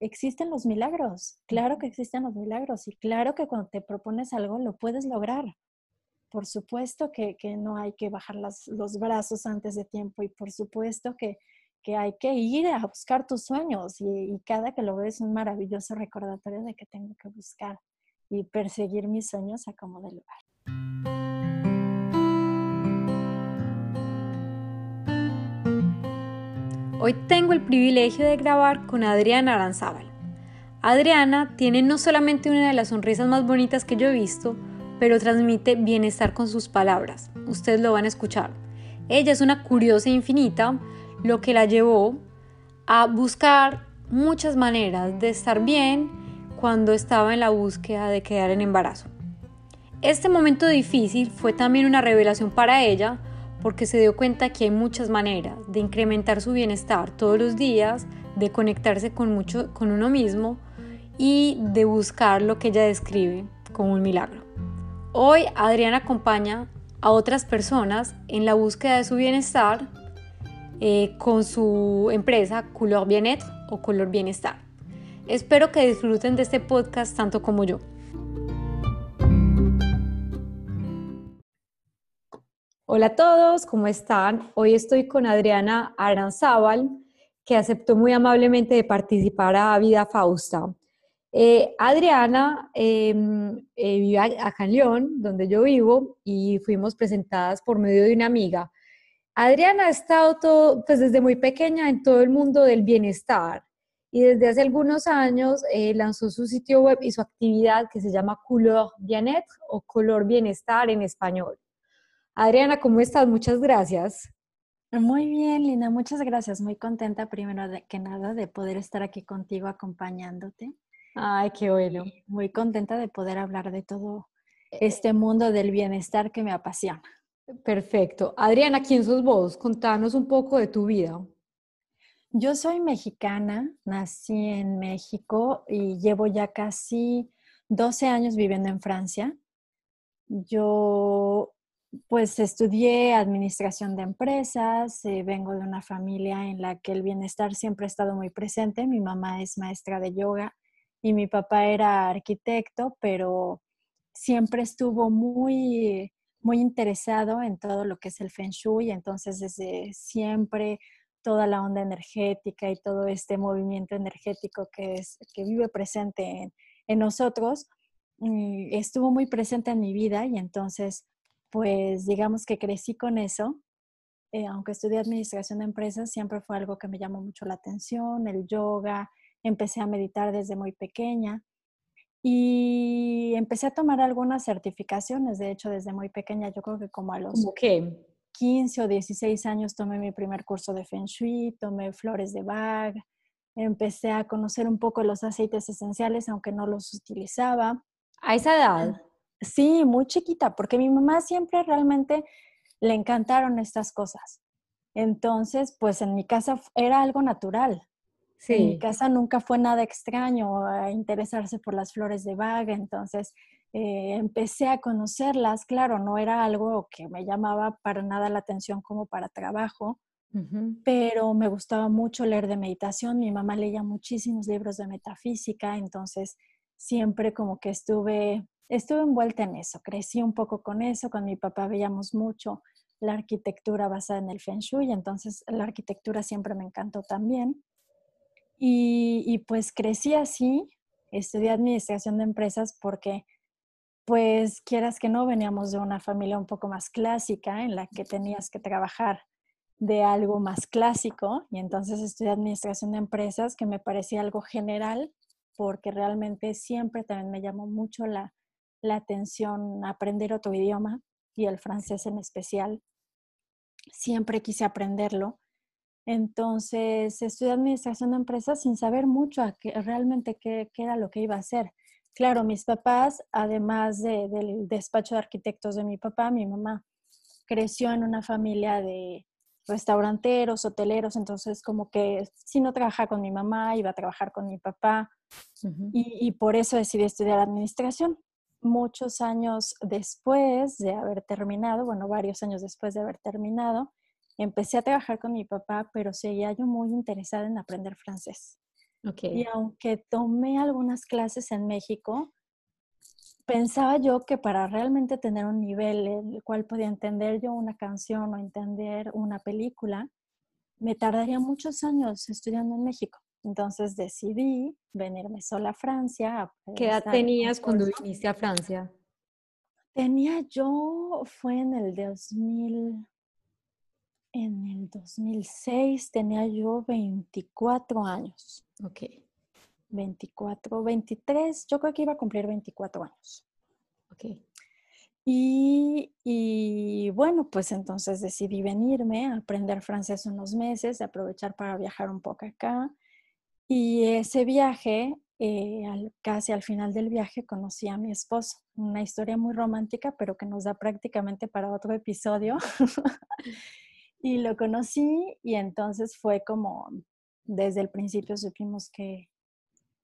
existen los milagros, claro que existen los milagros y claro que cuando te propones algo lo puedes lograr. Por supuesto que, no hay que bajar los brazos antes de tiempo y por supuesto que, hay que ir a buscar tus sueños y, y cada que lo ves es un maravilloso recordatorio de que tengo que buscar y perseguir mis sueños a como de lugar. Hoy tengo el privilegio de grabar con Adriana Aranzábal. Adriana tiene no solamente una de las sonrisas más bonitas que yo he visto, pero transmite bienestar con sus palabras. Ustedes lo van a escuchar. Ella es una curiosa e infinita, lo que la llevó a buscar muchas maneras de estar bien cuando estaba en la búsqueda de quedar en embarazo. Este momento difícil fue también una revelación para ella porque se dio cuenta que hay muchas maneras de incrementar su bienestar todos los días, de conectarse con, mucho, con uno mismo y de buscar lo que ella describe como un milagro. Hoy Adriana acompaña a otras personas en la búsqueda de su bienestar eh, con su empresa Color Bienet o Color Bienestar. Espero que disfruten de este podcast tanto como yo. Hola a todos, ¿cómo están? Hoy estoy con Adriana Aranzábal, que aceptó muy amablemente de participar a Vida Fausta. Eh, Adriana em, eh, vive acá en León, donde yo vivo, y fuimos presentadas por medio de una amiga. Adriana ha estado todo, pues desde muy pequeña en todo el mundo del bienestar y desde hace algunos años eh, lanzó su sitio web y su actividad que se llama Couleur Bien-être o Color Bienestar en español. Adriana, ¿cómo estás? Muchas gracias. Muy bien, Lina, muchas gracias. Muy contenta primero que nada de poder estar aquí contigo acompañándote. Ay, qué bueno. muy contenta de poder hablar de todo este mundo del bienestar que me apasiona. Perfecto. Adriana, ¿quién sos vos? Contanos un poco de tu vida. Yo soy mexicana, nací en México y llevo ya casi 12 años viviendo en Francia. Yo pues estudié administración de empresas, eh, vengo de una familia en la que el bienestar siempre ha estado muy presente. Mi mamá es maestra de yoga y mi papá era arquitecto, pero siempre estuvo muy, muy interesado en todo lo que es el feng shui, entonces desde siempre toda la onda energética y todo este movimiento energético que, es, que vive presente en, nosotros, mm, estuvo muy presente en mi vida y entonces pues digamos que crecí con eso. Eh, aunque estudié administración de empresas, siempre fue algo que me llamó mucho la atención, el yoga, empecé a meditar desde muy pequeña y empecé a tomar algunas certificaciones, de hecho desde muy pequeña, yo creo que como a los 15 o 16 años tomé mi primer curso de Feng Shui, tomé flores de Bach, empecé a conocer un poco los aceites esenciales, aunque no los utilizaba. ¿A esa edad? Sí, muy chiquita, porque mi mamá siempre realmente le encantaron estas cosas. Entonces, pues en mi casa era algo natural. Sí. En mi casa nunca fue nada extraño a interesarse por las flores de vaga, entonces eh, empecé a conocerlas. Claro, no era algo que me llamaba para nada la atención como para trabajo, pero me gustaba mucho leer de meditación. Mi mamá leía muchísimos libros de metafísica, entonces siempre como que estuve estuve envuelta en eso, crecí un poco con eso, con mi papá veíamos mucho la arquitectura basada en el Feng Shui, entonces la arquitectura siempre me encantó también. Y, pues crecí así, estudié administración de empresas porque pues quieras que no, veníamos de una familia un poco más clásica en la que tenías que trabajar de algo más clásico y entonces estudié administración de empresas que me parecía algo general porque realmente siempre también me llamó mucho la, la atención aprender otro idioma y el francés en especial. Siempre quise aprenderlo. Entonces, estudié administración de empresas sin saber mucho a qué, realmente qué, era lo que iba a hacer. Claro, mis papás, además del despacho de arquitectos de mi papá, mi mamá creció en una familia de restauranteros, hoteleros, entonces como que si no trabajaba con mi mamá, iba a trabajar con mi papá y, y, por eso decidí estudiar administración muchos años después de haber terminado, bueno, varios años después de haber terminado, empecé a trabajar con mi papá, pero seguía yo muy interesada en aprender francés. Y aunque tomé algunas clases en México, pensaba yo que para realmente tener un nivel en el cual podía entender yo una canción o entender una película, me tardaría muchos años estudiando en México. Entonces decidí venirme sola a Francia. ¿Qué edad tenías cuando viniste a Francia? Tenía yo, fue en el 2000, en el 2006, tenía yo 24 años. Ok. 24, 23, yo creo que iba a cumplir 24 años. Ok. Y, y, bueno, pues entonces decidí venirme a aprender francés unos meses, aprovechar para viajar un poco acá. Y ese viaje, eh, casi al final del viaje, conocí a mi esposo. Una historia muy romántica, pero que nos da prácticamente para otro episodio. y lo conocí y entonces fue como, desde el principio supimos que,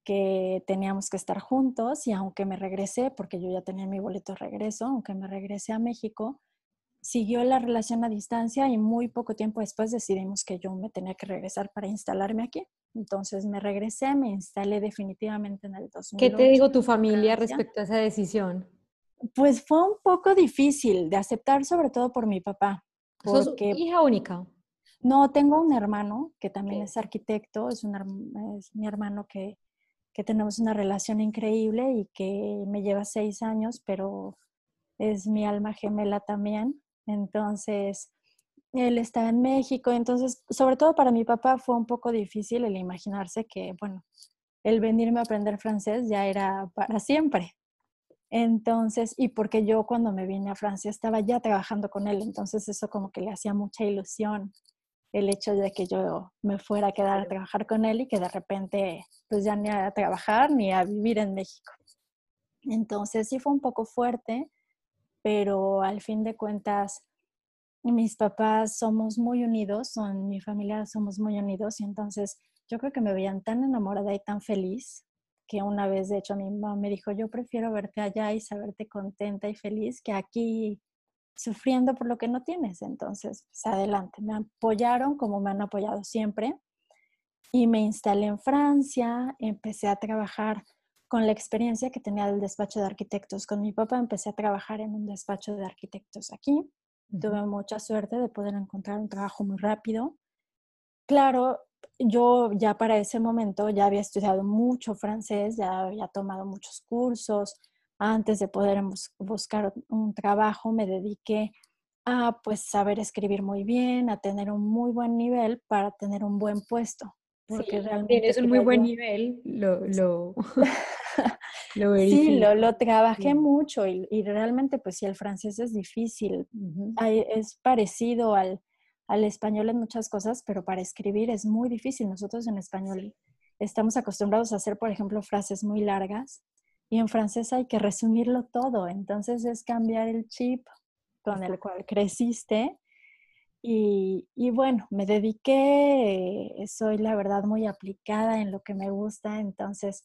que teníamos que estar juntos y aunque me regresé, porque yo ya tenía mi boleto de regreso, aunque me regresé a México, siguió la relación a distancia y muy poco tiempo después decidimos que yo me tenía que regresar para instalarme aquí. Entonces me regresé, me instalé definitivamente en el 2008. ¿Qué te dijo tu familia respecto a esa decisión? Pues fue un poco difícil de aceptar, sobre todo por mi papá. ¿Sos hija única? No, tengo un hermano que también es arquitecto, es, un, es mi hermano que que tenemos una relación increíble y que me lleva seis años, pero es mi alma gemela también. Entonces, él está en México, entonces, sobre todo para mi papá fue un poco difícil el imaginarse que, bueno, el venirme a aprender francés ya era para siempre. Entonces, y porque yo cuando me vine a Francia estaba ya trabajando con él, entonces eso como que le hacía mucha ilusión el hecho de que yo me fuera a quedar a trabajar con él y que de repente pues ya ni a trabajar ni a vivir en México. Entonces sí fue un poco fuerte, pero al fin de cuentas mis papás somos muy unidos, son mi familia somos muy unidos y entonces yo creo que me veían tan enamorada y tan feliz que una vez de hecho mi mamá me dijo, yo prefiero verte allá y saberte contenta y feliz que aquí sufriendo por lo que no tienes. Entonces, pues adelante, me apoyaron como me han apoyado siempre y me instalé en Francia, empecé a trabajar con la experiencia que tenía del despacho de arquitectos con mi papá, empecé a trabajar en un despacho de arquitectos aquí. Tuve mucha suerte de poder encontrar un trabajo muy rápido. Claro, yo ya para ese momento ya había estudiado mucho francés, ya había tomado muchos cursos, antes de poder buscar un trabajo, me dediqué a pues saber escribir muy bien, a tener un muy buen nivel para tener un buen puesto. Porque realmente tienes un muy buen nivel, lo, lo, lo Sí, lo, lo trabajé mucho y, y, realmente pues sí, el francés es difícil, es parecido al, al español en muchas cosas, pero para escribir es muy difícil. Nosotros en español estamos acostumbrados a hacer, por ejemplo, frases muy largas y en francés hay que resumirlo todo, entonces es cambiar el chip con el cual creciste. Y, y, bueno, me dediqué, soy la verdad muy aplicada en lo que me gusta, entonces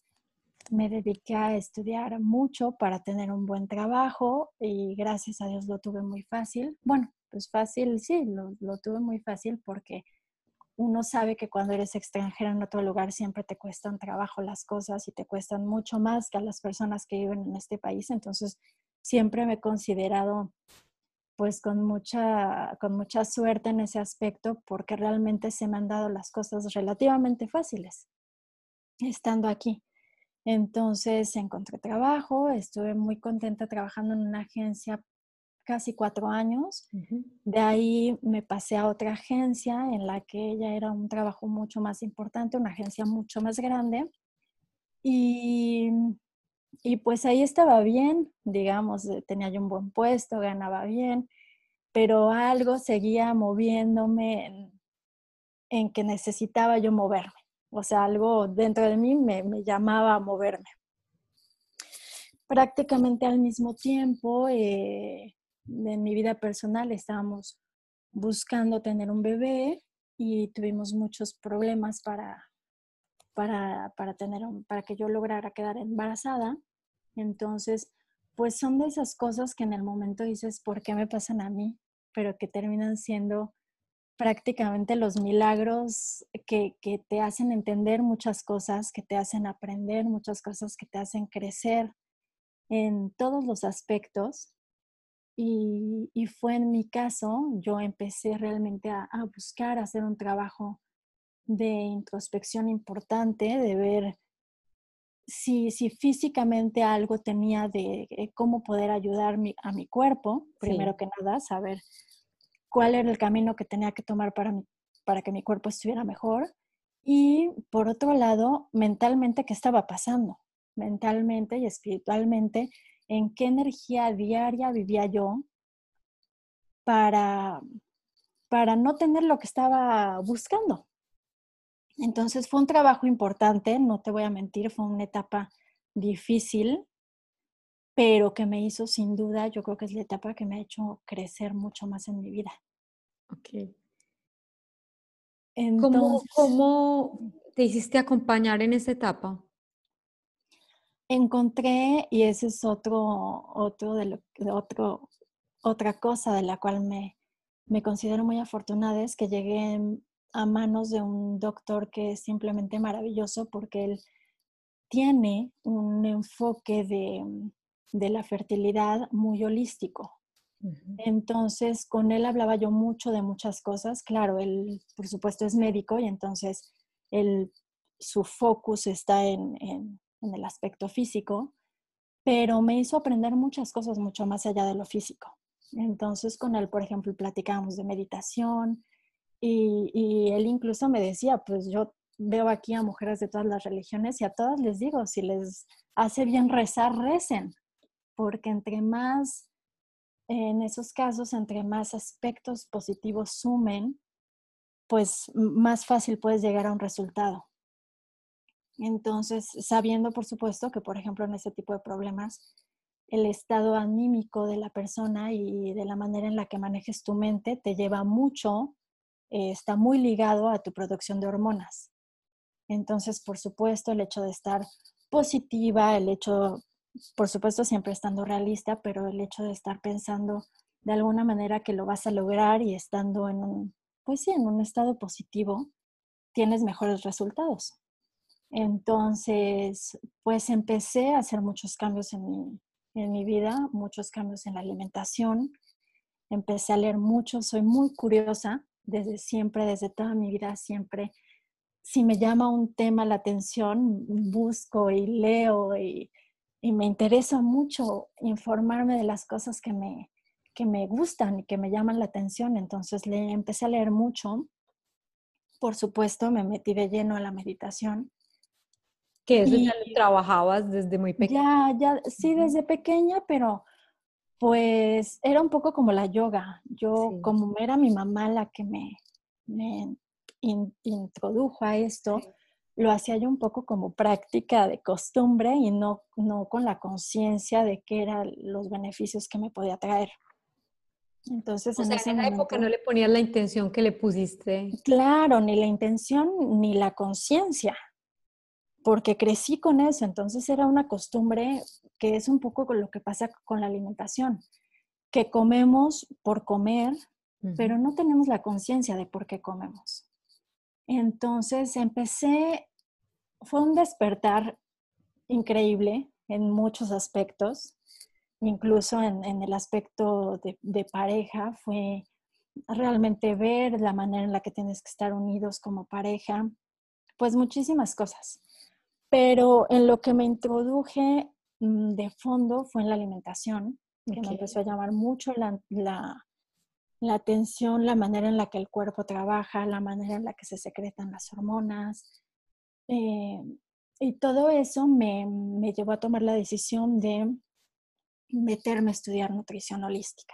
me dediqué a estudiar mucho para tener un buen trabajo y gracias a Dios lo tuve muy fácil. Bueno, pues fácil, sí, lo, lo tuve muy fácil porque uno sabe que cuando eres extranjero en otro lugar siempre te cuestan trabajo las cosas y te cuestan mucho más que a las personas que viven en este país. Entonces, siempre me he considerado pues con mucha, con mucha suerte en ese aspecto porque realmente se me han dado las cosas relativamente fáciles estando aquí. Entonces encontré trabajo, estuve muy contenta trabajando en una agencia casi cuatro años. De ahí me pasé a otra agencia en la que ya era un trabajo mucho más importante, una agencia mucho más grande. Y, y pues ahí estaba bien, digamos, eh, tenía yo un buen puesto, ganaba bien, pero algo seguía moviéndome en, en que necesitaba yo moverme. O sea, algo dentro de mí me, llamaba a moverme prácticamente al mismo tiempo eh, en mi vida personal estábamos buscando tener un bebé y tuvimos muchos problemas para, para, para, tener para que yo lograra quedar embarazada. Entonces, pues son de esas cosas que en el momento dices, ¿por qué me pasan a mí? Pero que terminan siendo prácticamente los milagros que, te hacen entender muchas cosas, que te hacen aprender muchas cosas, que te hacen crecer en todos los aspectos. Y, fue en mi caso, yo empecé realmente a, a buscar hacer un trabajo de introspección importante, de ver si, si físicamente algo tenía de eh, cómo poder ayudar a mi cuerpo, primero que nada, saber cuál era el camino que tenía que tomar para, para que mi cuerpo estuviera mejor. Y por otro lado, mentalmente, ¿qué estaba pasando? Mentalmente y espiritualmente, ¿en qué energía diaria vivía yo para, para no tener lo que estaba buscando? Entonces fue un trabajo importante, no te voy a mentir, fue una etapa difícil, pero que me hizo sin duda, yo creo que es la etapa que me ha hecho crecer mucho más en mi vida. Ok. Entonces, ¿Cómo, te hiciste acompañar en esa etapa? Encontré, y ese es otro, otro de lo, otro, otra cosa de la cual me, me considero muy afortunada, es que llegué a manos de un doctor que es simplemente maravilloso porque él tiene un enfoque de, la fertilidad muy holístico. Entonces, con él hablaba yo mucho de muchas cosas. Claro, él, por supuesto, es médico y entonces él, su focus está en, en, el aspecto físico, pero me hizo aprender muchas cosas mucho más allá de lo físico. Entonces, con él, por ejemplo, platicábamos de meditación, y, él incluso me decía, pues yo veo aquí a mujeres de todas las religiones y a todas les digo, si les hace bien rezar, recen, porque entre más, en esos casos, entre más aspectos positivos sumen, pues más fácil puedes llegar a un resultado. Entonces, sabiendo, por supuesto, que, por ejemplo, en ese tipo de problemas, el estado anímico de la persona y de la manera en la que manejes tu mente te lleva mucho eh, está muy ligado a tu producción de hormonas. Entonces, por supuesto, el hecho de estar positiva, el hecho, por supuesto, siempre estando realista, pero el hecho de estar pensando de alguna manera que lo vas a lograr y estando en un, pues sí, en un estado positivo, tienes mejores resultados. Entonces, pues empecé a hacer muchos cambios en mi, en mi vida, muchos cambios en la alimentación. Empecé a leer mucho, soy muy curiosa desde siempre, desde toda mi vida, siempre, si me llama un tema la atención, busco y leo y, me interesa mucho informarme de las cosas que me, que me gustan y que me llaman la atención. Entonces le empecé a leer mucho. Por supuesto, me metí de lleno a la meditación. Que eso ya lo trabajabas desde muy pequeña. Ya, ya, sí, desde pequeña, pero pues era un poco como la yoga. Yo, como era mi mamá la que me, introdujo a esto, lo hacía yo un poco como práctica de costumbre y no, no con la conciencia de qué eran los beneficios que me podía traer. Entonces, en, esa época no le ponías la intención que le pusiste. Claro, ni la intención ni la conciencia porque crecí con eso, entonces era una costumbre que es un poco con lo que pasa con la alimentación, que comemos por comer, pero no tenemos la conciencia de por qué comemos. Entonces empecé, fue un despertar increíble en muchos aspectos, incluso en, el aspecto de, de pareja, fue realmente ver la manera en la que tienes que estar unidos como pareja, pues muchísimas cosas. Pero en lo que me introduje mm, de fondo fue en la alimentación, que me empezó a llamar mucho la, la, atención, la manera en la que el cuerpo trabaja, la manera en la que se secretan las hormonas. Eh, y todo eso me, me, llevó a tomar la decisión de meterme a estudiar nutrición holística.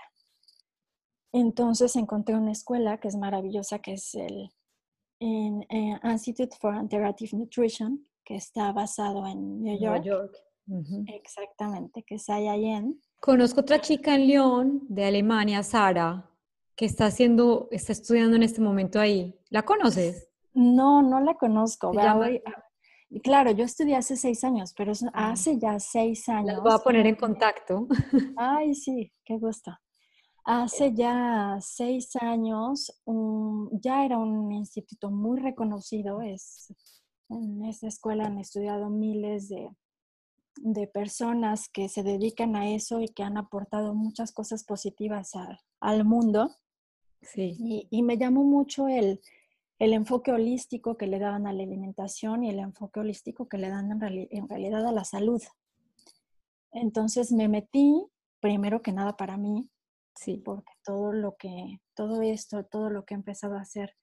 Entonces encontré una escuela que es maravillosa, que es el eh, Institute for Integrative Nutrition, que está basado en New York. Exactamente, que es en. Conozco otra chica en Lyon, de Alemania, Sara, que está haciendo, está estudiando en este momento ahí. ¿La conoces? No, no la conozco. Claro, yo estudié hace seis años, pero ah. hace ya seis años. La voy a poner en contacto. Ay, sí, qué gusto. Hace ya seis años, ya era un instituto muy reconocido. Es, en esa escuela han estudiado miles de, personas que se dedican a eso y que han aportado muchas cosas positivas al mundo. Sí. Y, me llamó mucho el, enfoque holístico que le daban a la alimentación y el enfoque holístico que le dan en, en realidad a la salud. Entonces me metí, primero que nada para mí, sí, porque todo lo que, todo esto, todo lo que he empezado a hacer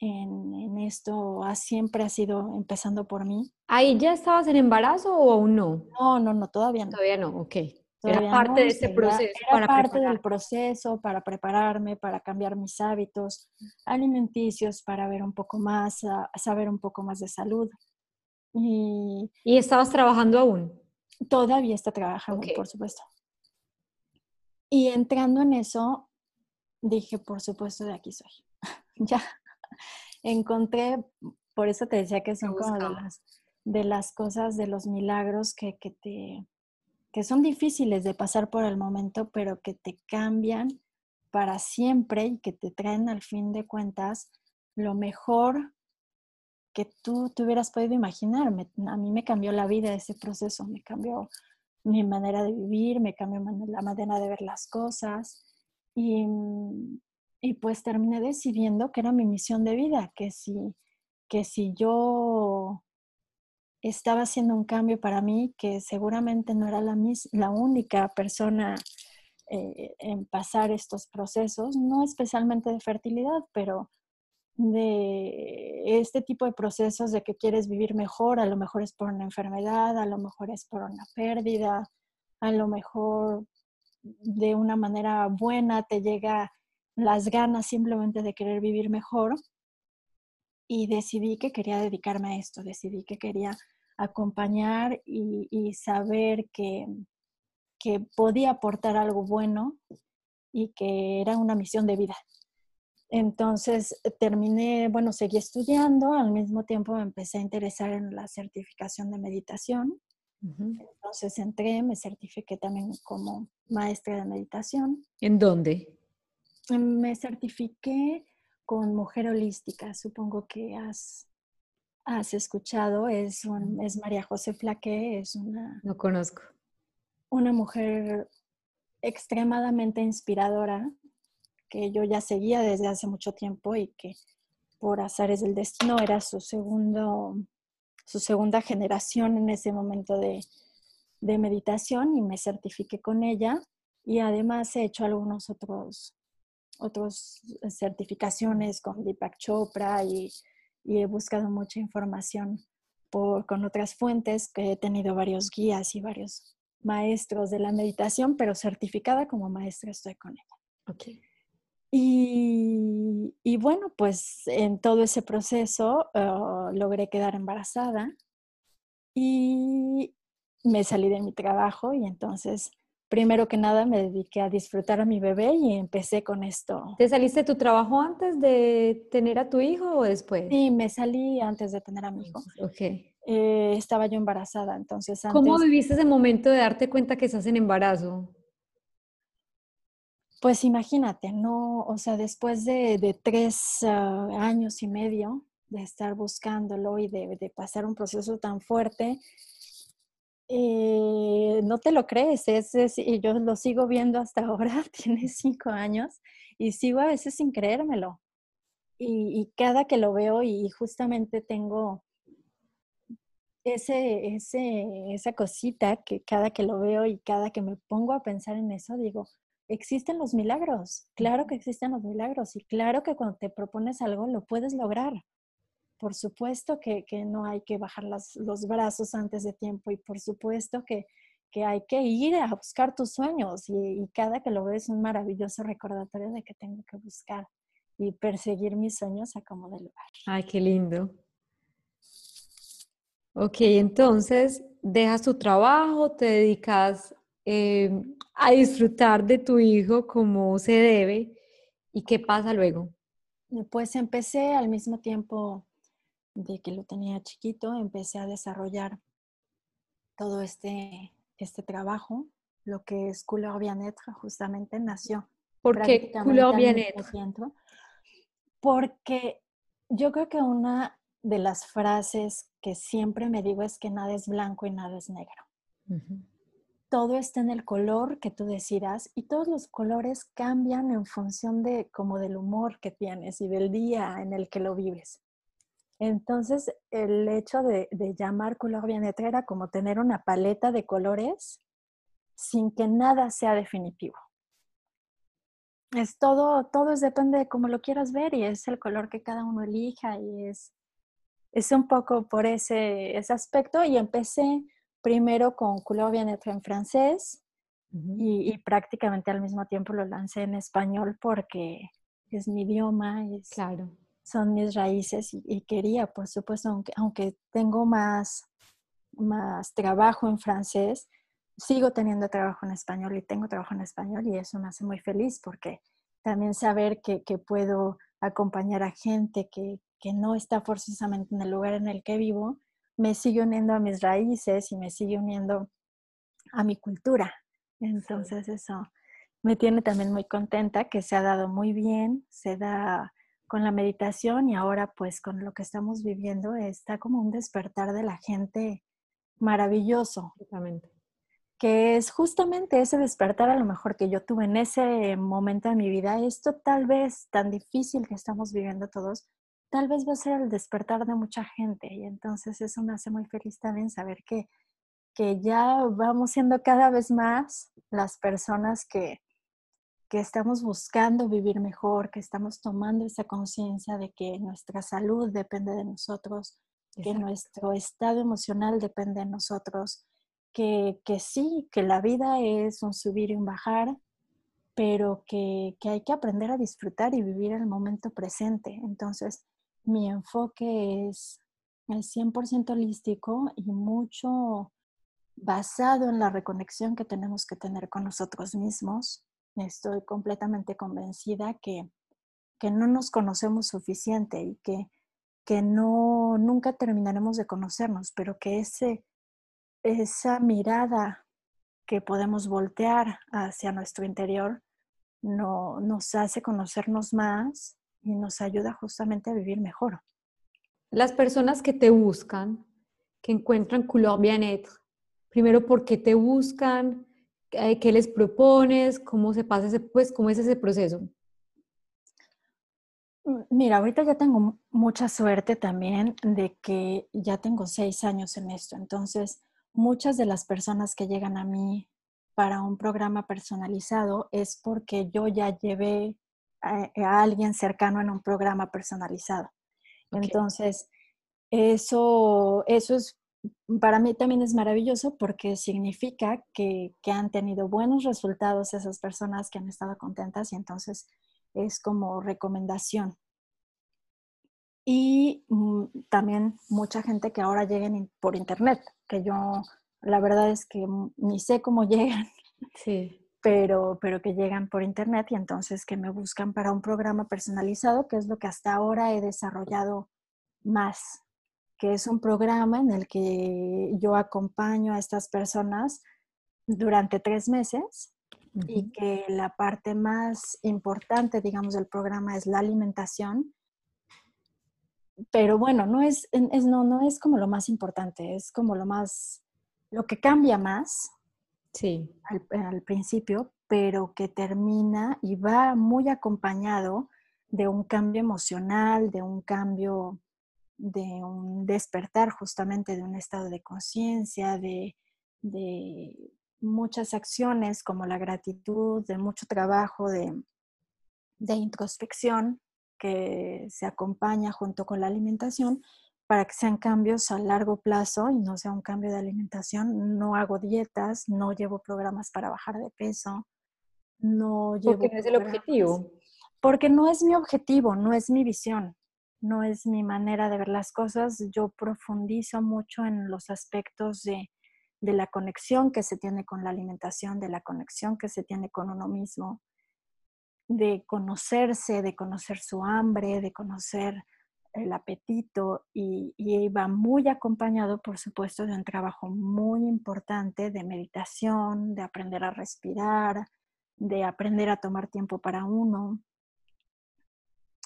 en, esto ha, siempre ha sido empezando por mí. ¿Ahí ya estabas en embarazo o aún no? No, no, no, todavía no. Todavía no, ok era parte de ese proceso. Era parte del proceso para prepararme, para cambiar mis hábitos alimenticios, para ver un poco más, saber un poco más de salud. Y, ¿Y estabas trabajando aún? Todavía está trabajando, por supuesto. Y entrando en eso, dije, por supuesto, de aquí soy. ya encontré, por eso te decía que son como de las, de las cosas, de los milagros que, que te que son difíciles de pasar por el momento, pero que te cambian para siempre y que te traen al fin de cuentas lo mejor que tú te hubieras podido imaginar. a mí me cambió la vida ese proceso, me cambió mi manera de vivir, me cambió la manera de ver las cosas y, y pues terminé decidiendo que era mi misión de vida, que si, que si yo estaba haciendo un cambio para mí que seguramente no era la, la única persona eh, en pasar estos procesos, no especialmente de fertilidad, pero de este tipo de procesos de que quieres vivir mejor, a lo mejor es por una enfermedad, a lo mejor es por una pérdida, a lo mejor de una manera buena te llega las ganas simplemente de querer vivir mejor y decidí que quería dedicarme a esto, decidí que quería acompañar y, saber que, que podía aportar algo bueno y que era una misión de vida. Entonces terminé, bueno, seguí estudiando, al mismo tiempo me empecé a interesar en la certificación de meditación. Entonces entré, me certifiqué también como maestra de meditación. ¿En dónde? Me certifiqué con Mujer Holística. Supongo que has, has escuchado. Es, es María José Flaque, es una... No conozco. Una mujer extremadamente inspiradora que yo ya seguía desde hace mucho tiempo y que por azares del destino era su segundo su segunda generación en ese momento de, de meditación y me certifiqué con ella y además he hecho algunos otros otros certificaciones con Deepak Chopra y, y he buscado mucha información por, con otras fuentes, que he tenido varios guías y varios maestros de la meditación, pero certificada como maestra estoy con ella. Okay. Y, y, bueno, pues en todo ese proceso ah, logré quedar embarazada y me salí de mi trabajo y entonces primero que nada me dediqué a disfrutar a mi bebé y empecé con esto. ¿Te saliste de tu trabajo antes de tener a tu hijo o después? Sí, me salí antes de tener a mi hijo. Ok. Eh, estaba yo embarazada, entonces antes... ¿Cómo viviste ese momento de darte cuenta que estás en embarazo? Pues imagínate, no, o sea, después de, tres ah, años y medio de estar buscándolo y de, de pasar un proceso tan fuerte, eh, no te lo crees, es, y yo lo sigo viendo hasta ahora, tiene cinco años, y sigo a veces sin creérmelo. Y, cada que lo veo y justamente tengo ese, ese, esa cosita que cada que lo veo y cada que me pongo a pensar en eso, digo, existen los milagros, claro que existen los milagros y claro que cuando te propones algo lo puedes lograr por supuesto que, no hay que bajar los brazos antes de tiempo y por supuesto que, hay que ir a buscar tus sueños y, cada que lo ves es un maravilloso recordatorio de que tengo que buscar y perseguir mis sueños a como de lugar. Ay, qué lindo. Ok, entonces dejas tu trabajo, te dedicas em, a disfrutar de tu hijo como se debe. ¿Y qué pasa luego? Pues empecé al mismo tiempo de que lo tenía chiquito, empecé a desarrollar todo este, este trabajo, lo que es Couleur Bien-être justamente nació ¿Por qué couleur Porque yo creo que una de las frases que siempre me digo es que nada es blanco y nada es negro. Todo está en el color que tú decidas y todos los colores cambian en función de como del humor que tienes y del día en el que lo vives. Entonces, el hecho de, llamar color bien era como tener una paleta de colores sin que nada sea definitivo. Es todo, todo es depende de cómo lo quieras ver y es el color que cada uno elija y es, es un poco por ese, ese aspecto. Y empecé primero con Couleur bien en francés y, y, prácticamente al mismo tiempo lo lancé en español porque es mi idioma, es, claro son mis raíces y, quería, por supuesto, aunque, aunque tengo más, más trabajo en francés, sigo teniendo trabajo en español y tengo trabajo en español y eso me hace muy feliz porque también saber que, que puedo acompañar a gente que, que, no está forzosamente en el lugar en el que vivo, me sigue uniendo a mis raíces y me sigue uniendo a mi cultura. Entonces eso me tiene también muy contenta, que se ha dado muy bien, se da con la meditación y ahora pues con lo que estamos viviendo está como un despertar de la gente maravilloso. Que es justamente ese despertar a lo mejor que yo tuve en ese momento de mi vida. Esto tal vez tan difícil que estamos viviendo todos, tal vez va a ser el despertar de mucha gente. Y entonces eso me hace muy feliz también saber que, que ya vamos siendo cada vez más las personas que, que estamos buscando vivir mejor, que estamos tomando esa conciencia de que nuestra salud depende de nosotros, que nuestro estado emocional depende de nosotros, que, que, sí, que la vida es un subir y un bajar, pero que, que hay que aprender a disfrutar y vivir el momento presente. Entonces, mi enfoque es el 100% holístico y mucho basado en la reconexión que tenemos que tener con nosotros mismos, estoy completamente convencida que, que no nos conocemos suficiente y que, que no, nunca terminaremos de conocernos, pero que ese, esa mirada que podemos voltear hacia nuestro interior no, nos hace conocernos más y nos ayuda justamente a vivir mejor. Las personas que te buscan, que encuentran couleur bien-être, primero, ¿por qué te buscan? Eh, ¿Qué les propones? ¿Cómo se pasa ese, pues, cómo es ese proceso? Mira, ahorita ya tengo mucha suerte también de que ya tengo seis años en esto. Entonces, muchas de las personas que llegan a mí para un programa personalizado es porque yo ya llevé a, alguien cercano en un programa personalizado. Entonces, eso, eso es para mí también es maravilloso porque significa que, han tenido buenos resultados esas personas que han estado contentas y entonces es como recomendación. Y mm, también mucha gente que ahora lleguen por internet, que yo la verdad es que ni sé cómo llegan, sí. pero, pero que llegan por internet y entonces que me buscan para un programa personalizado, que es lo que hasta ahora he desarrollado más que es un programa en el que yo acompaño a estas personas durante tres meses y que la parte más importante, digamos, del programa es la alimentación. Pero bueno, no es, no, no es como lo más importante, es como lo más, lo que cambia más sí. al, al principio, pero que termina y va muy acompañado de un cambio emocional, de un cambio de un despertar justamente de un estado de conciencia, de, muchas acciones como la gratitud, de mucho trabajo de, introspección que se acompaña junto con la alimentación para que sean cambios a largo plazo y no sea un cambio de alimentación. No hago dietas, no llevo programas para bajar de peso, no llevo... Porque no es el objetivo. Porque no es mi objetivo, no es mi visión no es mi manera de ver las cosas. Yo profundizo mucho en los aspectos de, la conexión que se tiene con la alimentación, de la conexión que se tiene con uno mismo, de conocerse, de conocer su hambre, de conocer el apetito y, y, va muy acompañado, por supuesto, de un trabajo muy importante de meditación, de aprender a respirar, de aprender a tomar tiempo para uno.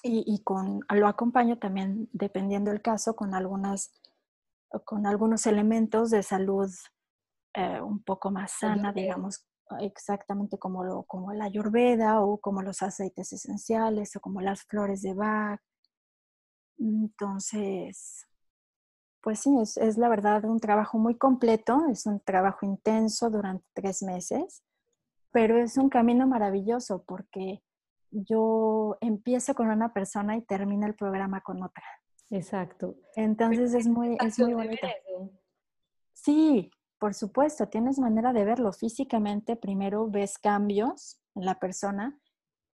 Y, con, lo acompaño también, dependiendo del caso, con, algunas, con algunos elementos de salud eh, un poco más sana, digamos, exactamente como, lo, como la ayurveda o como los aceites esenciales o como las flores de Bach. Entonces, pues sí, es, es, la verdad un trabajo muy completo, es un trabajo intenso durante tres meses, pero es un camino maravilloso porque yo empiezo con una persona y termino el programa con otra. Exacto. Entonces es muy, es muy bonito. Sí, por supuesto, tienes manera de verlo físicamente. Primero ves cambios en la persona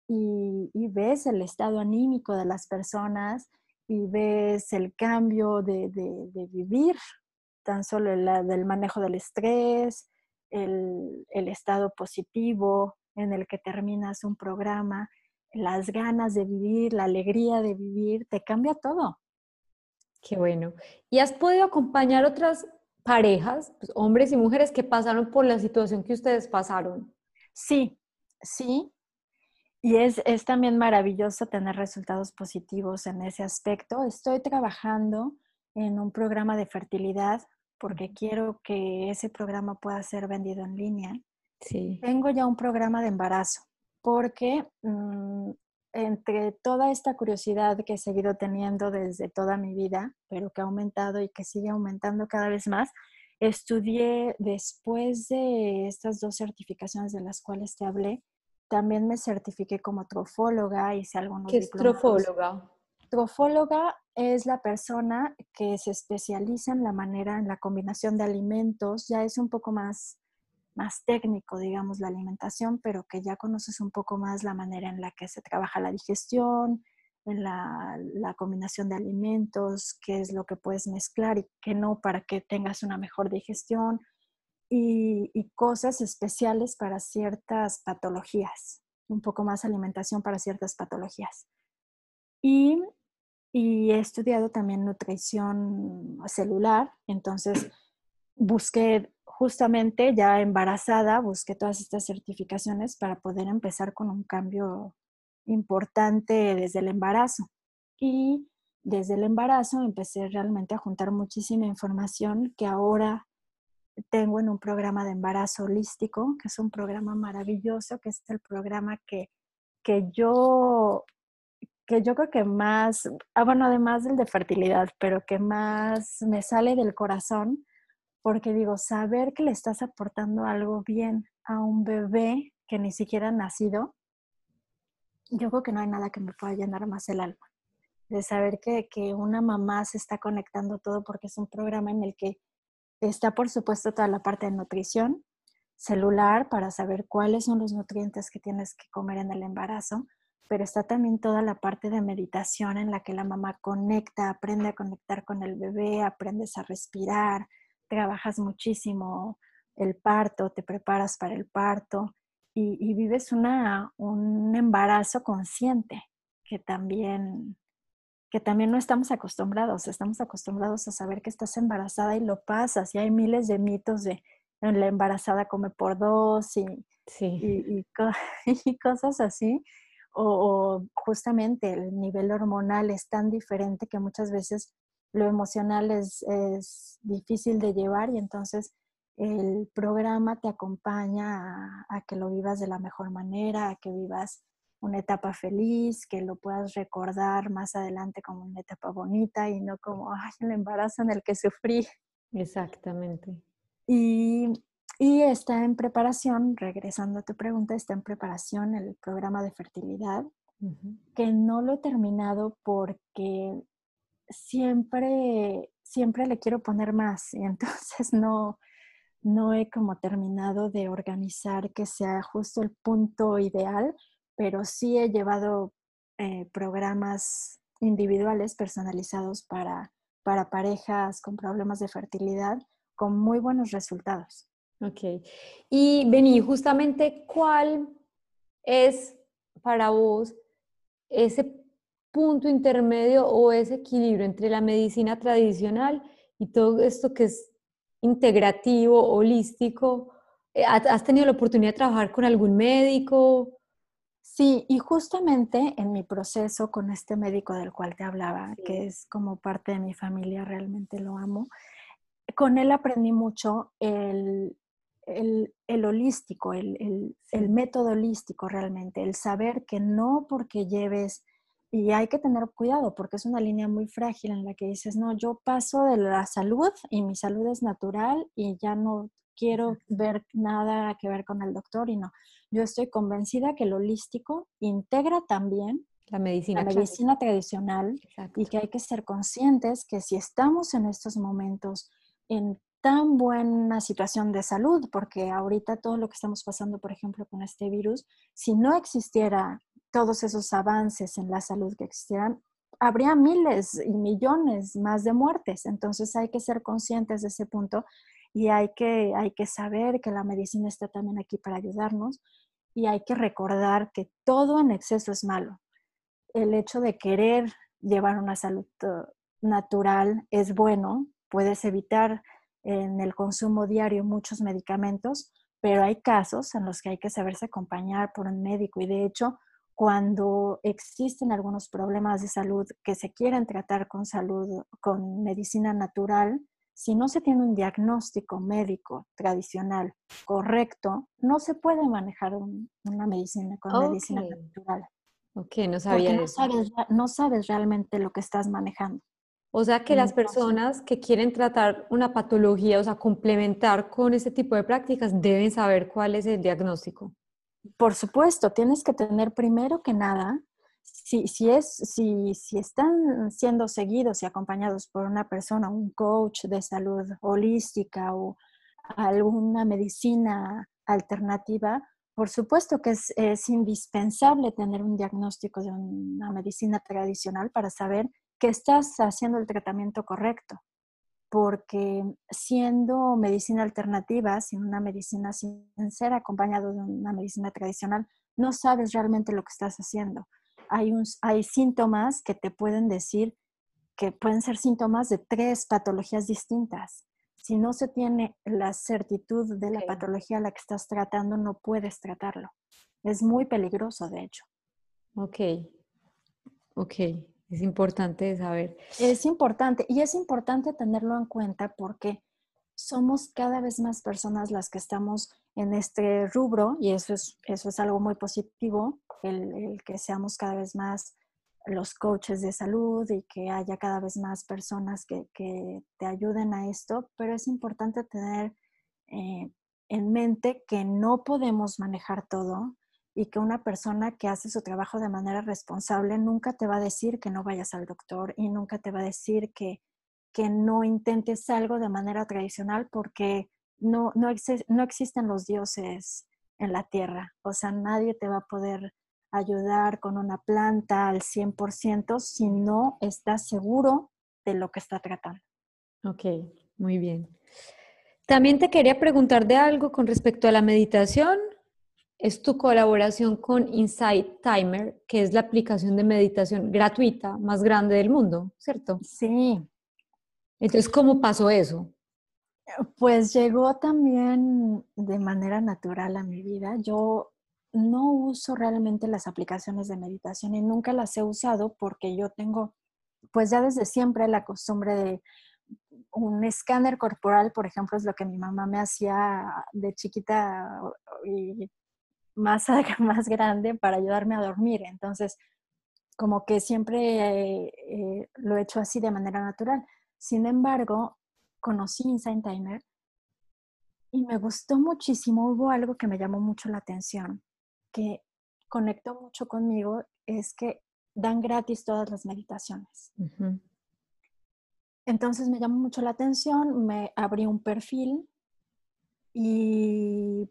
y, y ves el estado anímico de las personas y ves el cambio de, de, vivir, tan solo el, del manejo del estrés, el, el, estado positivo en el que terminas un programa, las ganas de vivir, la alegría de vivir, te cambia todo. Qué bueno. ¿Y has podido acompañar otras parejas, pues, hombres y mujeres, que pasaron por la situación que ustedes pasaron? Sí, sí. Y es, es también maravilloso tener resultados positivos en ese aspecto. Estoy trabajando en un programa de fertilidad porque quiero que ese programa pueda ser vendido en línea. Sí. Tengo ya un programa de embarazo porque mm, entre toda esta curiosidad que he seguido teniendo desde toda mi vida, pero que ha aumentado y que sigue aumentando cada vez más, estudié después de estas dos certificaciones de las cuales te hablé, también me certifiqué como trofóloga, hice algunos ¿Qué es trofóloga? Trofóloga es la persona que se especializa en la manera, en la combinación de alimentos, ya es un poco más, más técnico, digamos, la alimentación, pero que ya conoces un poco más la manera en la que se trabaja la digestión, en la, combinación de alimentos, qué es lo que puedes mezclar y qué no para que tengas una mejor digestión y, cosas especiales para ciertas patologías, un poco más alimentación para ciertas patologías. Y, he estudiado también nutrición celular, entonces busqué justamente ya embarazada, busqué todas estas certificaciones para poder empezar con un cambio importante desde el embarazo. Y desde el embarazo empecé realmente a juntar muchísima información que ahora tengo en un programa de embarazo holístico, que es un programa maravilloso, que es el programa que, que yo que yo creo que más, ah, bueno, además del de fertilidad, pero que más me sale del corazón, porque digo, saber que le estás aportando algo bien a un bebé que ni siquiera ha nacido, yo creo que no hay nada que me pueda llenar más el alma. De saber que, que una mamá se está conectando todo porque es un programa en el que Está, por supuesto, toda la parte de nutrición celular para saber cuáles son los nutrientes que tienes que comer en el embarazo, pero está también toda la parte de meditación en la que la mamá conecta, aprende a conectar con el bebé, aprendes a respirar, trabajas muchísimo el parto, te preparas para el parto y, y vives una, un embarazo consciente que también que también no estamos acostumbrados, estamos acostumbrados a saber que estás embarazada y lo pasas, y hay miles de mitos de la embarazada come por dos y, y, cosas así, o, justamente el nivel hormonal es tan diferente que muchas veces lo emocional es, es difícil de llevar y entonces el programa te acompaña a, a que lo vivas de la mejor manera, a que vivas una etapa feliz, que lo puedas recordar más adelante como una etapa bonita y no como, ay, el embarazo en el que sufrí. Exactamente. Y, y está en preparación, regresando a tu pregunta, está en preparación el programa de fertilidad, que no lo he terminado porque siempre, siempre le quiero poner más y entonces no, no he como terminado de organizar que sea justo el punto ideal, pero sí he llevado eh, programas individuales personalizados para, para parejas con problemas de fertilidad con muy buenos resultados. Ok. Y Beni, justamente, ¿cuál es para vos ese punto intermedio o ese equilibrio entre la medicina tradicional y todo esto que es integrativo, holístico, Eh, ¿Has tenido la oportunidad de trabajar con algún médico? Sí, y justamente en mi proceso con este médico del cual te hablaba, que es como parte de mi familia, realmente lo amo, con él aprendí mucho el, el, holístico, el, el, método holístico realmente, el saber que no porque lleves, y hay que tener cuidado porque es una línea muy frágil en la que dices, no, yo paso de la salud y mi salud es natural y ya no quiero ver nada que ver con el doctor y no. Yo estoy convencida que el holístico integra también la medicina, la medicina tradicional y que hay que ser conscientes que si estamos en estos momentos en tan buena situación de salud, porque ahorita todo lo que estamos pasando, por ejemplo, con este virus, si no existiera todos esos avances en la salud que existieran, habría miles y millones más de muertes. Entonces hay que ser conscientes de ese punto y hay que, hay que saber que la medicina está también aquí para ayudarnos y hay que recordar que todo en exceso es malo. El hecho de querer llevar una salud uh, natural es bueno, puedes evitar en el consumo diario muchos medicamentos, pero hay casos en los que hay que saberse acompañar por un médico y de hecho cuando existen algunos problemas de salud que se quieren tratar con salud, con medicina natural, si no se tiene un diagnóstico médico tradicional correcto, no se puede manejar una medicina con medicina natural. Ok, no sabía no Sabes, no sabes realmente lo que estás manejando. O sea que las personas que quieren tratar una patología, o sea, complementar con ese tipo de prácticas, deben saber cuál es el diagnóstico. Por supuesto, tienes que tener primero que nada, si, si, es, si, si están siendo seguidos y acompañados por una persona, un coach de salud holística o alguna medicina alternativa, por supuesto que es, es, indispensable tener un diagnóstico de una medicina tradicional para saber que estás haciendo el tratamiento correcto, porque siendo medicina alternativa, sin una medicina sin ser acompañado de una medicina tradicional, no sabes realmente lo que estás haciendo. Hay, hay síntomas que te pueden decir que pueden ser síntomas de tres patologías distintas. Si no se tiene la certitud de la patología a la que estás tratando, no puedes tratarlo. Es muy peligroso, de hecho. Ok, ok. Es importante saber. Es importante y es importante tenerlo en cuenta porque somos cada vez más personas las que estamos en este rubro y eso es, eso es algo muy positivo, el, que seamos cada vez más los coaches de salud y que haya cada vez más personas que, te ayuden a esto, pero es importante tener eh, en mente que no podemos manejar todo, y que una persona que hace su trabajo de manera responsable nunca te va a decir que no vayas al doctor y nunca te va a decir que, que no intentes algo de manera tradicional porque no, no, no existen los dioses en la tierra. O sea, nadie te va a poder ayudar con una planta al 100% si no estás seguro de lo que está tratando. Ok, muy bien. También te quería preguntar de algo con respecto a la meditación es tu colaboración con Insight Timer, que es la aplicación de meditación gratuita más grande del mundo, ¿cierto? Sí. Entonces, ¿cómo pasó eso? Pues llegó también de manera natural a mi vida. Yo no uso realmente las aplicaciones de meditación y nunca las he usado porque yo tengo, pues ya desde siempre la costumbre de un escáner corporal, por ejemplo, es lo que mi mamá me hacía de chiquita y más, más grande para ayudarme a dormir. Entonces, como que siempre eh, lo he hecho así de manera natural. Sin embargo, conocí Insight Timer y me gustó muchísimo. Hubo algo que me llamó mucho la atención, que conectó mucho conmigo, es que dan gratis todas las meditaciones. Entonces me llamó mucho la atención, me abrí un perfil y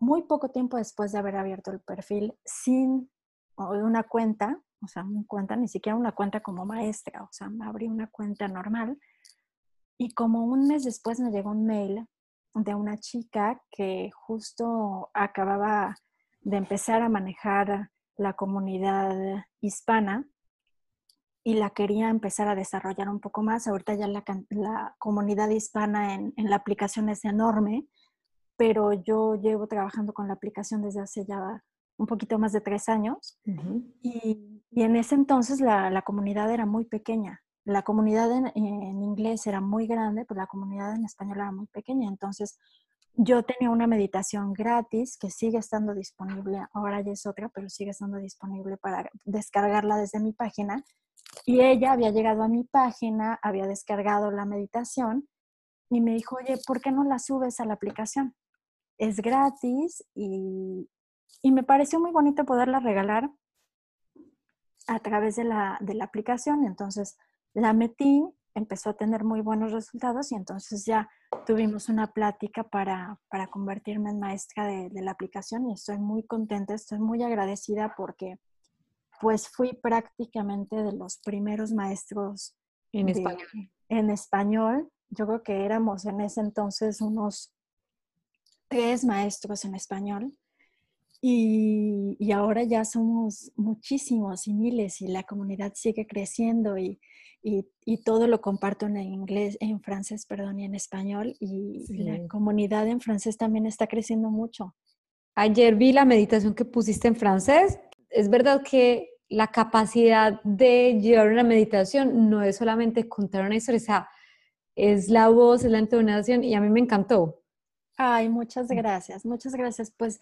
muy poco tiempo después de haber abierto el perfil sin una cuenta, o sea, una cuenta, ni siquiera una cuenta como maestra, o sea, me abrí una cuenta normal y como un mes después me llegó un mail de una chica que justo acababa de empezar a manejar la comunidad hispana y la quería empezar a desarrollar un poco más. Ahorita ya la, comunidad hispana en, en la aplicación es enorme pero yo llevo trabajando con la aplicación desde hace ya un poquito más de tres años y, en ese entonces la, comunidad era muy pequeña. La comunidad en, en, inglés era muy grande, pero la comunidad en español era muy pequeña. Entonces yo tenía una meditación gratis que sigue estando disponible, ahora ya es otra, pero sigue estando disponible para descargarla desde mi página. Y ella había llegado a mi página, había descargado la meditación y me dijo, oye, ¿por qué no la subes a la aplicación? Es gratis y, y me pareció muy bonito poderla regalar a través de la, de la aplicación. Entonces la metí, empezó a tener muy buenos resultados y entonces ya tuvimos una plática para, para convertirme en maestra de, de, la aplicación y estoy muy contenta, estoy muy agradecida porque pues fui prácticamente de los primeros maestros en español. En español. Yo creo que éramos en ese entonces unos tres maestros en español y, y, ahora ya somos muchísimos y miles y la comunidad sigue creciendo y, y, y, todo lo comparto en inglés, en francés, perdón, y en español. Y, la comunidad en francés también está creciendo mucho. Ayer vi la meditación que pusiste en francés. Es verdad que la capacidad de llevar una meditación no es solamente contar una historia, o sea, es la voz, es la entonación y a mí me encantó. Ay, muchas mm. gracias, muchas gracias. Pues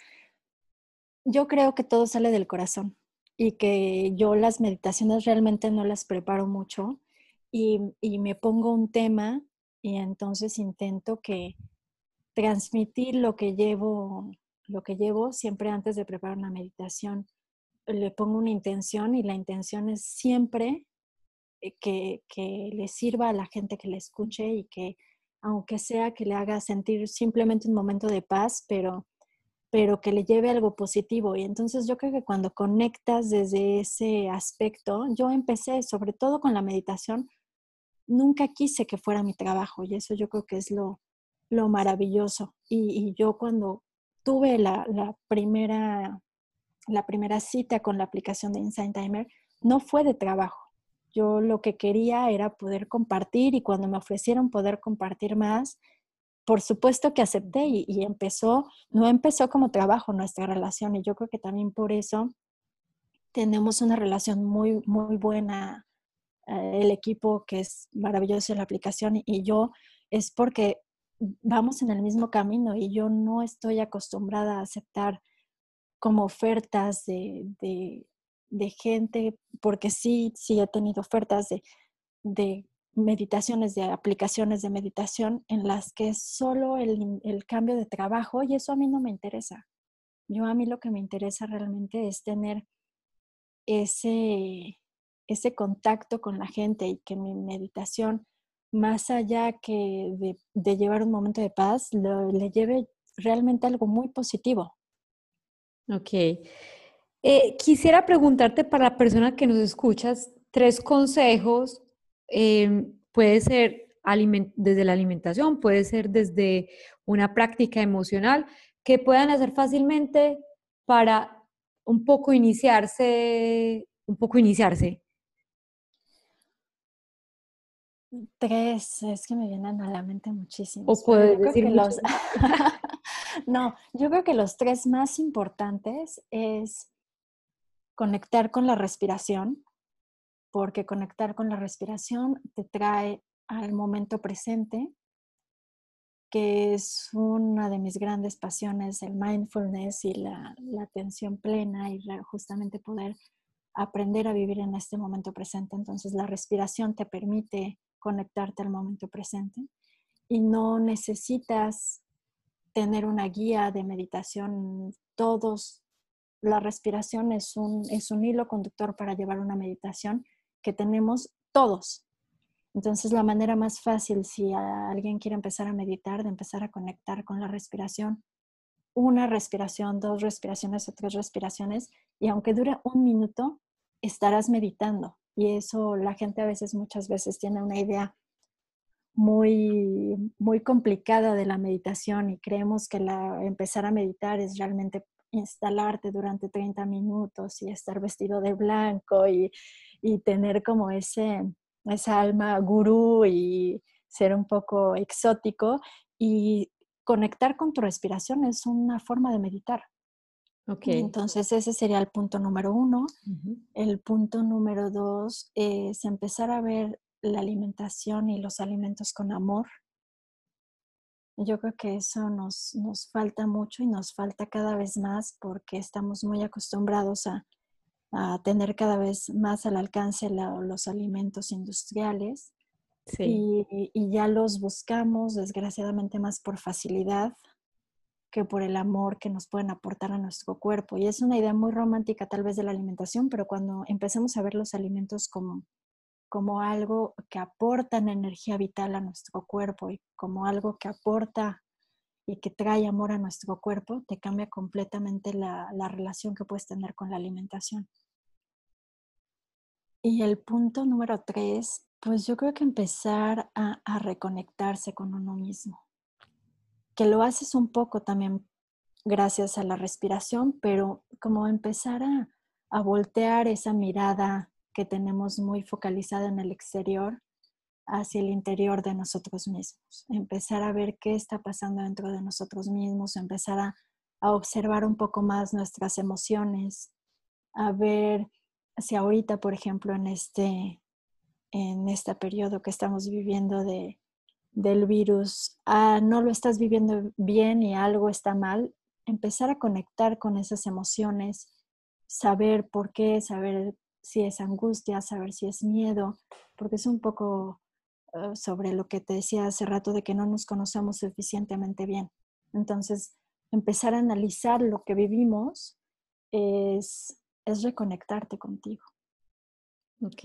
yo creo que todo sale del corazón y que yo las meditaciones realmente no las preparo mucho y, me pongo un tema y entonces intento que transmitir lo que llevo, lo que llevo siempre antes de preparar una meditación. Le pongo una intención y la intención es siempre eh, que, que le sirva a la gente que le escuche y que aunque sea que le haga sentir simplemente un momento de paz, pero pero que le lleve algo positivo. Y entonces yo creo que cuando conectas desde ese aspecto, yo empecé sobre todo con la meditación, nunca quise que fuera mi trabajo y eso yo creo que es lo, lo maravilloso. Y, yo cuando tuve la, la, primera, la primera cita con la aplicación de Insight Timer, no fue de trabajo. Yo lo que quería era poder compartir y cuando me ofrecieron poder compartir más, por supuesto que acepté y, empezó, no empezó como trabajo nuestra relación y yo creo que también por eso tenemos una relación muy, muy buena, eh, el equipo que es maravilloso la aplicación y yo, es porque vamos en el mismo camino y yo no estoy acostumbrada a aceptar como ofertas de, gente, porque sí, sí he tenido ofertas de, de meditaciones, de aplicaciones de meditación en las que es solo el, el, cambio de trabajo y eso a mí no me interesa. Yo a mí lo que me interesa realmente es tener ese, ese contacto con la gente y que mi meditación, más allá que de, de llevar un momento de paz, le lleve realmente algo muy positivo. Ok. Eh, quisiera preguntarte para la persona que nos escuchas tres consejos Em, puede ser desde la alimentación, puede ser desde una práctica emocional, que puedan hacer fácilmente para un poco iniciarse, un poco iniciarse. Tres, es que me vienen a la mente muchísimos. O puedes decir los... no, yo creo que los tres más importantes es conectar con la respiración, porque conectar con la respiración te trae al momento presente, que es una de mis grandes pasiones, el mindfulness y la, atención plena y justamente poder aprender a vivir en este momento presente. Entonces la respiración te permite conectarte al momento presente y no necesitas tener una guía de meditación. Todos, la respiración es un, es un hilo conductor para llevar una meditación que tenemos todos. Entonces, la manera más fácil, si alguien quiere empezar a meditar, de empezar a conectar con la respiración, una respiración, dos respiraciones o tres respiraciones, y aunque dure un minuto, estarás meditando. Y eso la gente a veces, muchas veces, tiene una idea muy, muy complicada de la meditación y creemos que la, empezar a meditar es realmente instalarte durante 30 minutos y estar vestido de blanco y, y tener como ese, esa alma gurú y ser un poco exótico. Y conectar con tu respiración es una forma de meditar. Okay. Entonces ese sería el punto número uno. El punto número dos es empezar a ver la alimentación y los alimentos con amor. Yo creo que eso nos, nos falta mucho y nos falta cada vez más porque estamos muy acostumbrados a, a tener cada vez más al alcance los alimentos industriales y, y, ya los buscamos desgraciadamente más por facilidad que por el amor que nos pueden aportar a nuestro cuerpo. Y es una idea muy romántica tal vez de la alimentación, pero cuando empecemos a ver los alimentos como, como algo que aportan energía vital a nuestro cuerpo y como algo que aporta y que trae amor a nuestro cuerpo, te cambia completamente la, la relación que puedes tener con la alimentación. Y el punto número tres, pues yo creo que empezar a, a reconectarse con uno mismo, que lo haces un poco también gracias a la respiración, pero como empezar a, a voltear esa mirada que tenemos muy focalizada en el exterior hacia el interior de nosotros mismos. Empezar a ver qué está pasando dentro de nosotros mismos, empezar a, observar un poco más nuestras emociones, a ver si ahorita, por ejemplo, en este, en este periodo que estamos viviendo de, del virus, ah, no lo estás viviendo bien y algo está mal, empezar a conectar con esas emociones, saber por qué, saber si es angustia, saber si es miedo, porque es un poco eh, sobre lo que te decía hace rato de que no nos conocemos suficientemente bien. Entonces, empezar a analizar lo que vivimos es, es reconectarte contigo. Ok.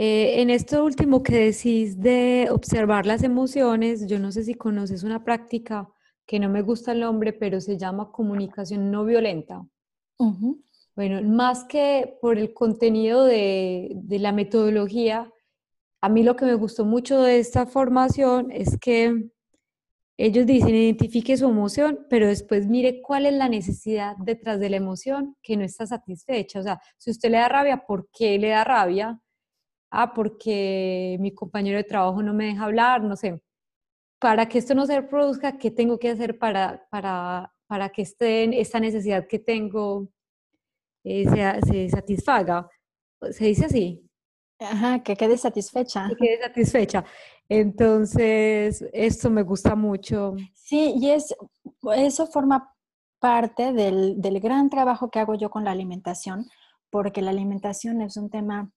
Eh, en esto último que decís de observar las emociones, yo no sé si conoces una práctica que no me gusta el nombre, pero se llama comunicación no violenta. Bueno, más que por el contenido de, de, la metodología, a mí lo que me gustó mucho de esta formación es que ellos dicen identifique su emoción, pero después mire cuál es la necesidad detrás de la emoción que no está satisfecha. O sea, si usted le da rabia, ¿por qué le da rabia? Ah, porque mi compañero de trabajo no me deja hablar, no sé. Para que esto no se produzca, ¿qué tengo que hacer para, para, para que esté, esta necesidad que tengo eh, se satisfaga. ¿Se dice así? Ajá, que quede satisfecha. Que quede satisfecha. Entonces, esto me gusta mucho. Sí, y es, eso forma parte del, del gran trabajo que hago yo con la alimentación, porque la alimentación es un tema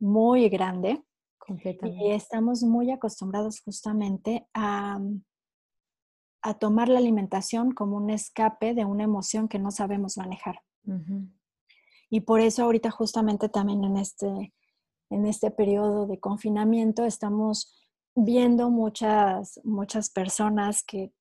muy grande. Y estamos muy acostumbrados justamente a, a tomar la alimentación como un escape de una emoción que no sabemos manejar. Y por eso ahorita justamente también en este, en este periodo de confinamiento estamos viendo muchas, muchas personas que,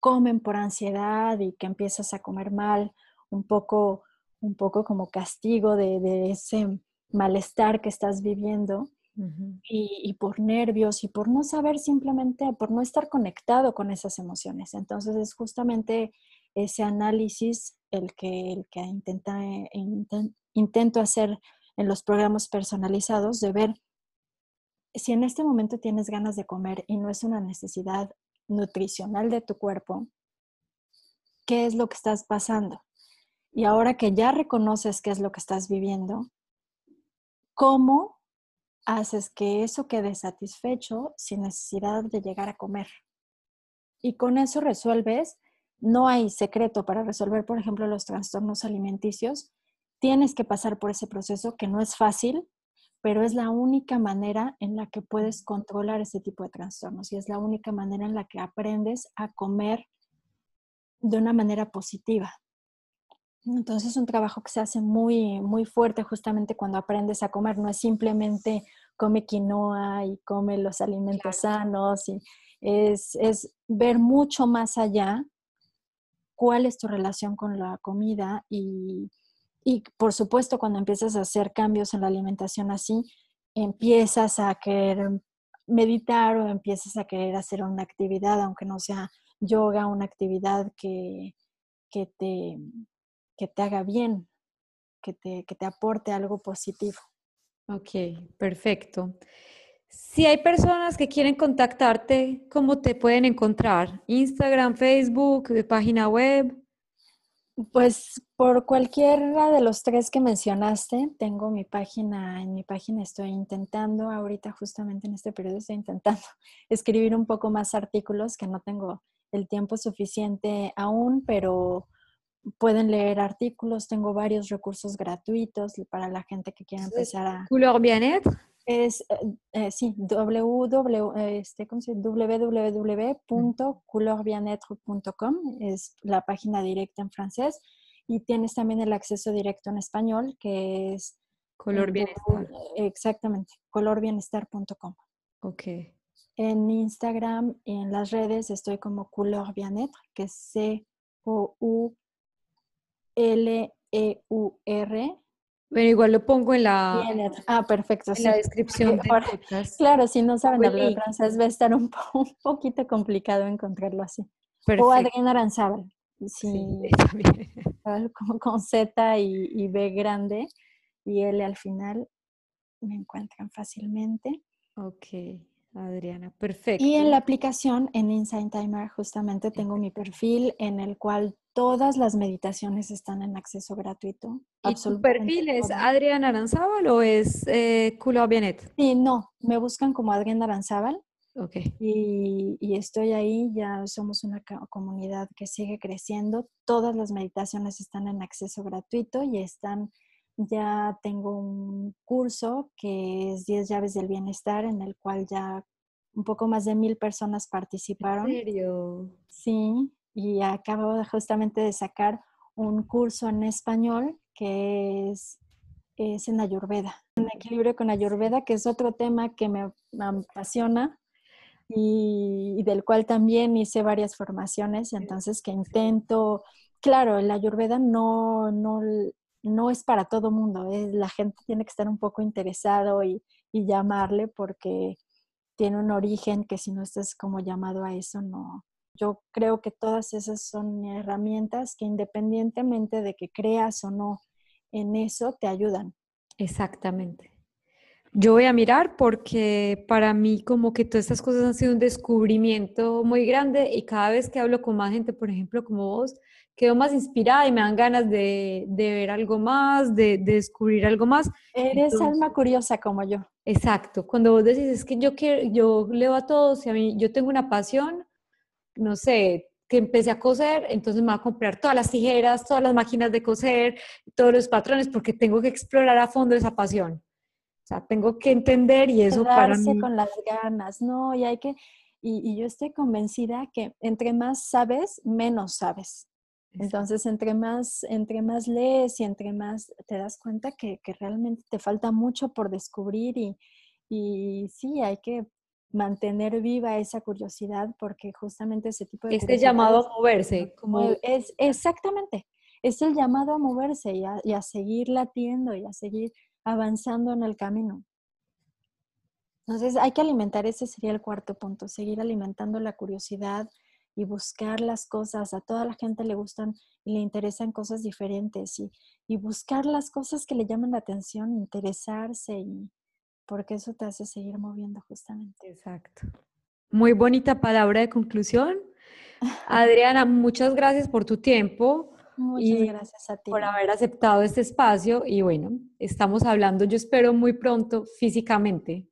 comen por ansiedad y que empiezas a comer mal, un poco, un poco como castigo de, ese malestar que estás viviendo. y, y, por nervios y por no saber simplemente, por no estar conectado con esas emociones. Entonces es justamente ese análisis el que, el que intenta, eh, intento hacer en los programas personalizados de ver si en este momento tienes ganas de comer y no es una necesidad nutricional de tu cuerpo, ¿qué es lo que estás pasando? Y ahora que ya reconoces qué es lo que estás viviendo, ¿cómo haces que eso quede satisfecho sin necesidad de llegar a comer? Y con eso resuelves no hay secreto para resolver, por ejemplo, los trastornos alimenticios. Tienes que pasar por ese proceso que no es fácil, pero es la única manera en la que puedes controlar ese tipo de trastornos y es la única manera en la que aprendes a comer de una manera positiva. Entonces es un trabajo que se hace muy, muy fuerte justamente cuando aprendes a comer. No es simplemente come quinoa y come los alimentos sanos. Y es, es ver mucho más allá cuál es tu relación con la comida y, por supuesto cuando empiezas a hacer cambios en la alimentación así, empiezas a querer meditar o empiezas a querer hacer una actividad, aunque no sea yoga, una actividad que, que, te, que te haga bien, que te, que te aporte algo positivo. Ok, perfecto. Si hay personas que quieren contactarte, ¿cómo te pueden encontrar? Instagram, Facebook, página web. Pues por cualquiera de los tres que mencionaste, tengo mi página, en mi página estoy intentando, ahorita justamente en este periodo estoy intentando escribir un poco más artículos que no tengo el tiempo suficiente aún, pero pueden leer artículos, tengo varios recursos gratuitos para la gente que quiera empezar a... Couleur bien Es, eh, eh, sí, www, este, es la página directa en francés y tienes también el acceso directo en español que es... Color Bienestar. Exactamente, colorbienestar.com. Ok. En Instagram y en las redes estoy como Couleur Bien que es C-O-U L-E-U-R. Pero igual lo pongo en la, ah, perfecto, en la descripción. claro, si no saben hablar francés va a estar un, poquito complicado encontrarlo así. O Adrián Aranzábal, sí, como con Z y, y, B grande y L al final, me encuentran fácilmente. Ok, Adriana, perfecto. Y en la aplicación, en Insight Timer, justamente tengo mi perfil en el cual Todas las meditaciones están en acceso gratuito. ¿Y tu perfil es Adrián Aranzábal o es eh, Bianet? Sí, no, me buscan como Adrián Aranzábal. Ok. Y, y, estoy ahí, ya somos una comunidad que sigue creciendo. Todas las meditaciones están en acceso gratuito y están, ya tengo un curso que es 10 llaves del bienestar en el cual ya un poco más de mil personas participaron. ¿En serio? Sí, y acabo justamente de sacar un curso en español que es, es en Ayurveda, en equilibrio con Ayurveda, que es otro tema que me, apasiona y, del cual también hice varias formaciones, entonces que intento, claro, el Ayurveda no, no, no es para todo mundo, es, la gente tiene que estar un poco interesado y, y llamarle porque tiene un origen que si no estás como llamado a eso, no, yo creo que todas esas son herramientas que independientemente de que creas o no en eso, te ayudan. Exactamente. Yo voy a mirar porque para mí como que todas estas cosas han sido un descubrimiento muy grande y cada vez que hablo con más gente, por ejemplo, como vos, quedo más inspirada y me dan ganas de, ver algo más, de, descubrir algo más. Eres alma curiosa como yo. Exacto. Cuando vos decís, es que yo, quiero, yo leo a todos y a mí, yo tengo una pasión, no sé, que empecé a coser, entonces me voy a comprar todas las tijeras, todas las máquinas de coser, todos los patrones, porque tengo que explorar a fondo esa pasión. O sea, tengo que entender y eso para mí... con las ganas, ¿no? Y hay que... Y, yo estoy convencida que entre más sabes, menos sabes. Entonces, entre más, entre más lees y entre más te das cuenta que, que realmente te falta mucho por descubrir y, y sí, hay que mantener viva esa curiosidad porque justamente ese tipo de... Este llamado a moverse. Como... Es exactamente, es el llamado a moverse y a, y a, seguir latiendo y a seguir avanzando en el camino. Entonces hay que alimentar, ese sería el cuarto punto, seguir alimentando la curiosidad y buscar las cosas. A toda la gente le gustan y le interesan cosas diferentes y, y buscar las cosas que le llaman la atención, interesarse y, porque eso te hace seguir moviendo justamente. Exacto. Muy bonita palabra de conclusión. Adriana, muchas gracias por tu tiempo. Muchas gracias a ti. Por haber aceptado este espacio y bueno, estamos hablando, yo espero muy pronto físicamente.